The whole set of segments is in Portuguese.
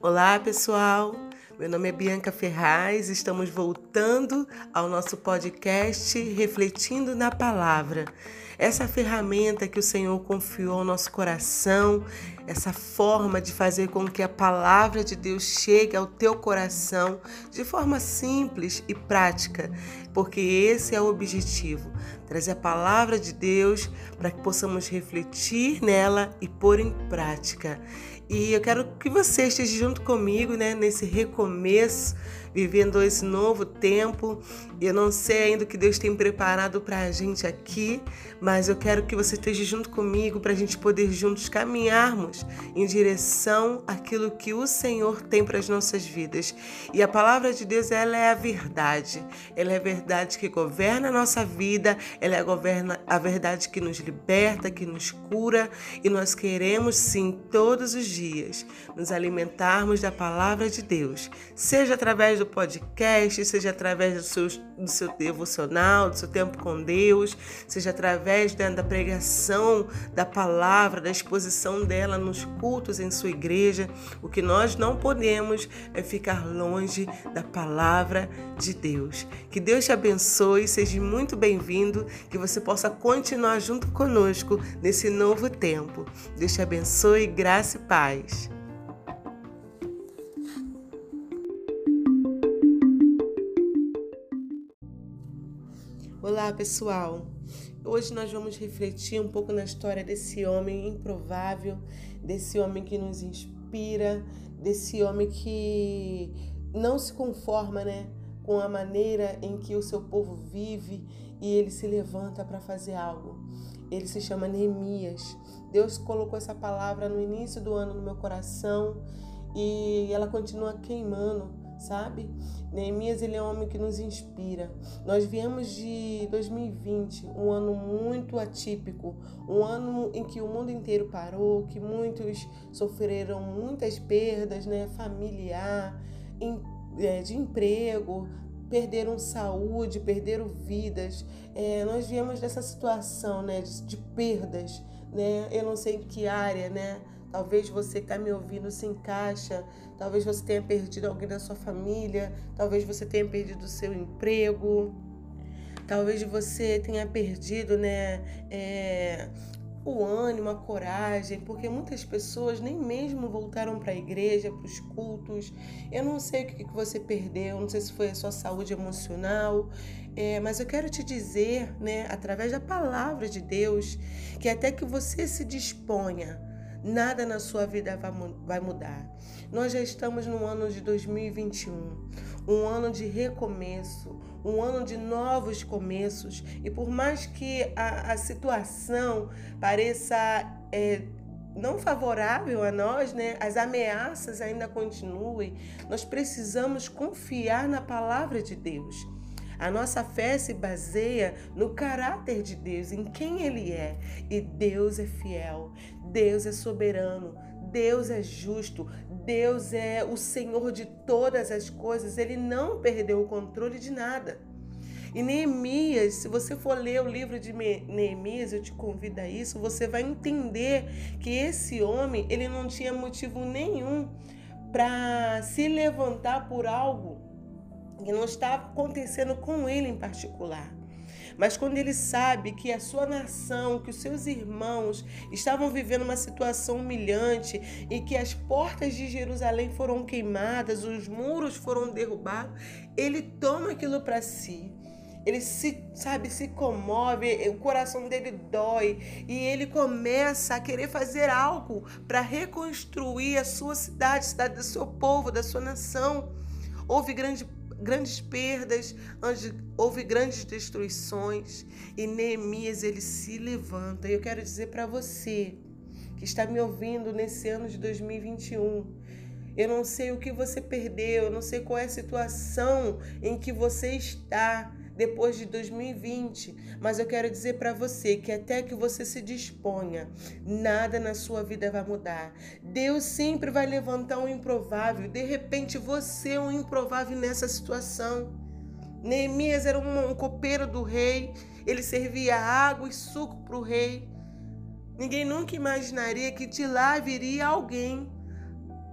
Olá, pessoal. Meu nome é Bianca Ferraz. Estamos voltando ao nosso podcast Refletindo na Palavra. Essa ferramenta que o Senhor confiou ao nosso coração, essa forma de fazer com que a palavra de Deus chegue ao teu coração de forma simples e prática, porque esse é o objetivo trazer a palavra de Deus para que possamos refletir nela e pôr em prática. E eu quero que você esteja junto comigo, né, nesse recomeço, vivendo esse novo tempo. Eu não sei ainda o que Deus tem preparado para a gente aqui, mas eu quero que você esteja junto comigo para a gente poder juntos caminharmos em direção àquilo que o Senhor tem para as nossas vidas. E a palavra de Deus, ela é a verdade. Ela é a verdade que governa a nossa vida, ela é a, governa, a verdade que nos liberta, que nos cura, e nós queremos sim todos os dias nos alimentarmos da palavra de Deus, seja através do podcast, seja através do seu, do seu devocional, do seu tempo com Deus, seja através né, da pregação da palavra, da exposição dela nos cultos em sua igreja. O que nós não podemos é ficar longe da palavra de Deus. Que Deus te abençoe, seja muito bem-vindo, que você possa continuar junto conosco nesse novo tempo. Deus te abençoe, graça e paz. Olá, pessoal. Hoje nós vamos refletir um pouco na história desse homem improvável, desse homem que nos inspira, desse homem que não se conforma, né, com a maneira em que o seu povo vive e ele se levanta para fazer algo. Ele se chama Neemias. Deus colocou essa palavra no início do ano no meu coração e ela continua queimando sabe? Neemias ele é um homem que nos inspira. Nós viemos de 2020, um ano muito atípico, um ano em que o mundo inteiro parou, que muitos sofreram muitas perdas, né, familiar, é, de emprego, perderam saúde, perderam vidas. É, nós viemos dessa situação, né, de, de perdas, né? Eu não sei em que área, né? Talvez você está me ouvindo se encaixa, talvez você tenha perdido alguém da sua família, talvez você tenha perdido o seu emprego, talvez você tenha perdido né, é, o ânimo, a coragem, porque muitas pessoas nem mesmo voltaram para a igreja, para os cultos. Eu não sei o que você perdeu, não sei se foi a sua saúde emocional, é, mas eu quero te dizer, né, através da palavra de Deus, que até que você se disponha nada na sua vida vai mudar. Nós já estamos no ano de 2021, um ano de recomeço, um ano de novos começos. E por mais que a, a situação pareça é, não favorável a nós, né? As ameaças ainda continuem. Nós precisamos confiar na palavra de Deus. A nossa fé se baseia no caráter de Deus, em quem Ele é. E Deus é fiel, Deus é soberano, Deus é justo, Deus é o Senhor de todas as coisas, Ele não perdeu o controle de nada. E Neemias, se você for ler o livro de Neemias, eu te convido a isso, você vai entender que esse homem, ele não tinha motivo nenhum para se levantar por algo que não estava acontecendo com ele em particular. Mas quando ele sabe que a sua nação, que os seus irmãos estavam vivendo uma situação humilhante e que as portas de Jerusalém foram queimadas, os muros foram derrubados, ele toma aquilo para si. Ele se, sabe, se comove, o coração dele dói e ele começa a querer fazer algo para reconstruir a sua cidade, a cidade do seu povo, da sua nação. Houve grande grandes perdas, onde houve grandes destruições, e Neemias ele se levanta. E eu quero dizer para você que está me ouvindo nesse ano de 2021, eu não sei o que você perdeu, eu não sei qual é a situação em que você está, depois de 2020, mas eu quero dizer para você que até que você se disponha, nada na sua vida vai mudar. Deus sempre vai levantar um improvável. De repente você é um improvável nessa situação. Neemias era um, um copeiro do rei, ele servia água e suco para o rei. Ninguém nunca imaginaria que de lá viria alguém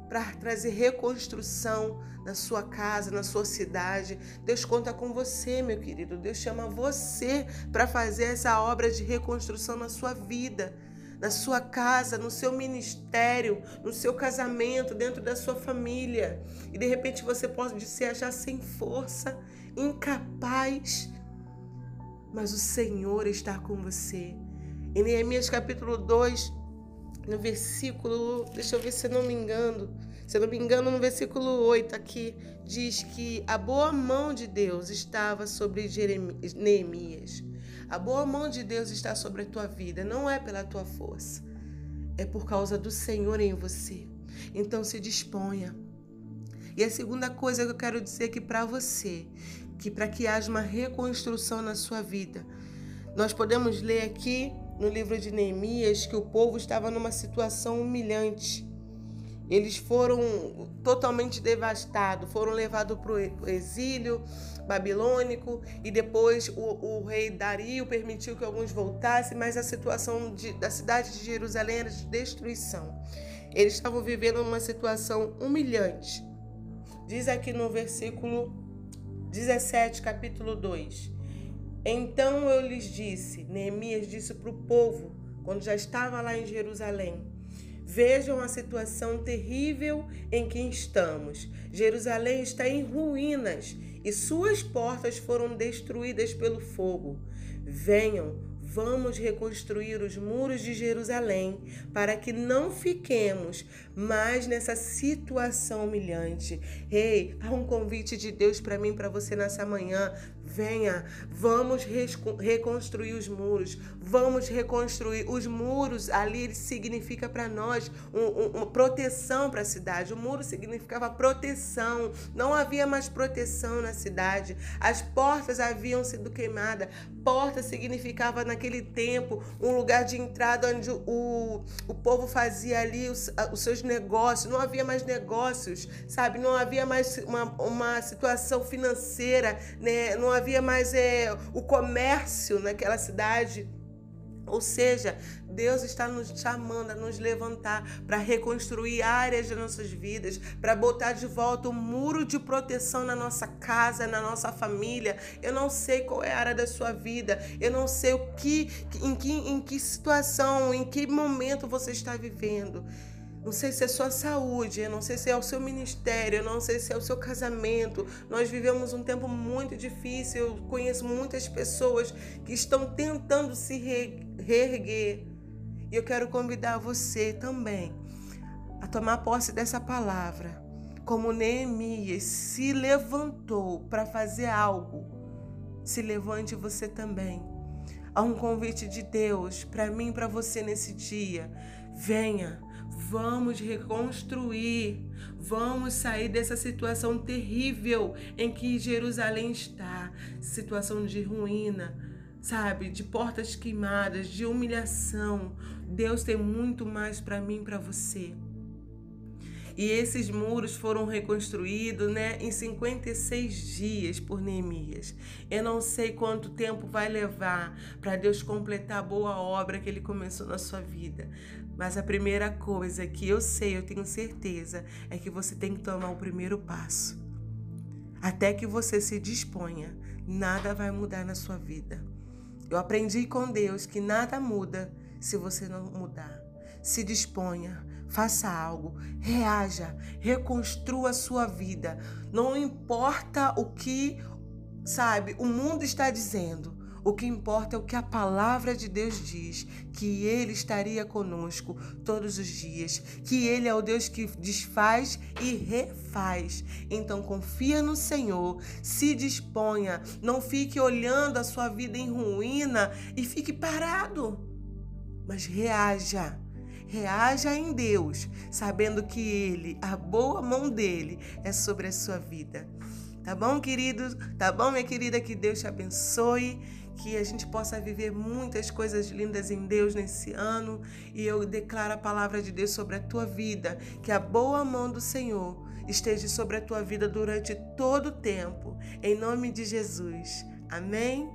para trazer reconstrução na sua casa, na sua cidade. Deus conta com você, meu querido. Deus chama você para fazer essa obra de reconstrução na sua vida, na sua casa, no seu ministério, no seu casamento, dentro da sua família. E de repente você pode se achar sem força, incapaz, mas o Senhor está com você. Em Neemias capítulo 2, no versículo, deixa eu ver se eu não me engano, se eu não me engano, no versículo 8 aqui, diz que a boa mão de Deus estava sobre Jeremias, Neemias. A boa mão de Deus está sobre a tua vida, não é pela tua força, é por causa do Senhor em você. Então se disponha. E a segunda coisa que eu quero dizer aqui para você, que para que haja uma reconstrução na sua vida, nós podemos ler aqui no livro de Neemias que o povo estava numa situação humilhante. Eles foram totalmente devastados, foram levados para o exílio babilônico e depois o, o, rei Dario permitiu que alguns voltassem, mas a situação de, da cidade de Jerusalém era de destruição. Eles estavam vivendo uma situação humilhante. Diz aqui no versículo 17, capítulo 2. Então eu lhes disse, Neemias disse para o povo, quando já estava lá em Jerusalém: Vejam a situação terrível em que estamos. Jerusalém está em ruínas e suas portas foram destruídas pelo fogo. Venham, Vamos reconstruir os muros de Jerusalém para que não fiquemos mais nessa situação humilhante. Ei, há um convite de Deus para mim, para você nessa manhã. Venha, vamos reconstruir os muros, vamos reconstruir os muros. Ali significa para nós um, uma proteção para a cidade. O muro significava proteção, não havia mais proteção na cidade. As portas haviam sido queimadas. Porta significava naquele tempo um lugar de entrada onde o, o povo fazia ali os, os seus negócios. Não havia mais negócios, sabe? Não havia mais uma, uma situação financeira, né? Não havia mais é, o comércio naquela cidade. Ou seja, Deus está nos chamando a nos levantar para reconstruir áreas de nossas vidas, para botar de volta o um muro de proteção na nossa casa, na nossa família. Eu não sei qual é a área da sua vida, eu não sei o que, em que, em que situação, em que momento você está vivendo. Não sei se é sua saúde, não sei se é o seu ministério, não sei se é o seu casamento. Nós vivemos um tempo muito difícil. Eu conheço muitas pessoas que estão tentando se reerguer. E eu quero convidar você também a tomar posse dessa palavra. Como Neemias se levantou para fazer algo, se levante você também. Há um convite de Deus para mim e para você nesse dia. Venha Vamos reconstruir, vamos sair dessa situação terrível em que Jerusalém está situação de ruína, sabe? De portas queimadas, de humilhação. Deus tem muito mais para mim para você. E esses muros foram reconstruídos né, em 56 dias por Neemias. Eu não sei quanto tempo vai levar para Deus completar a boa obra que ele começou na sua vida. Mas a primeira coisa que eu sei, eu tenho certeza, é que você tem que tomar o primeiro passo. Até que você se disponha, nada vai mudar na sua vida. Eu aprendi com Deus que nada muda se você não mudar. Se disponha, faça algo, reaja, reconstrua a sua vida. Não importa o que, sabe, o mundo está dizendo. O que importa é o que a palavra de Deus diz, que Ele estaria conosco todos os dias, que Ele é o Deus que desfaz e refaz. Então confia no Senhor, se disponha, não fique olhando a sua vida em ruína e fique parado, mas reaja. Reaja em Deus, sabendo que Ele, a boa mão dele, é sobre a sua vida. Tá bom, querido? Tá bom, minha querida? Que Deus te abençoe que a gente possa viver muitas coisas lindas em Deus nesse ano e eu declaro a palavra de Deus sobre a tua vida, que a boa mão do Senhor esteja sobre a tua vida durante todo o tempo, em nome de Jesus. Amém?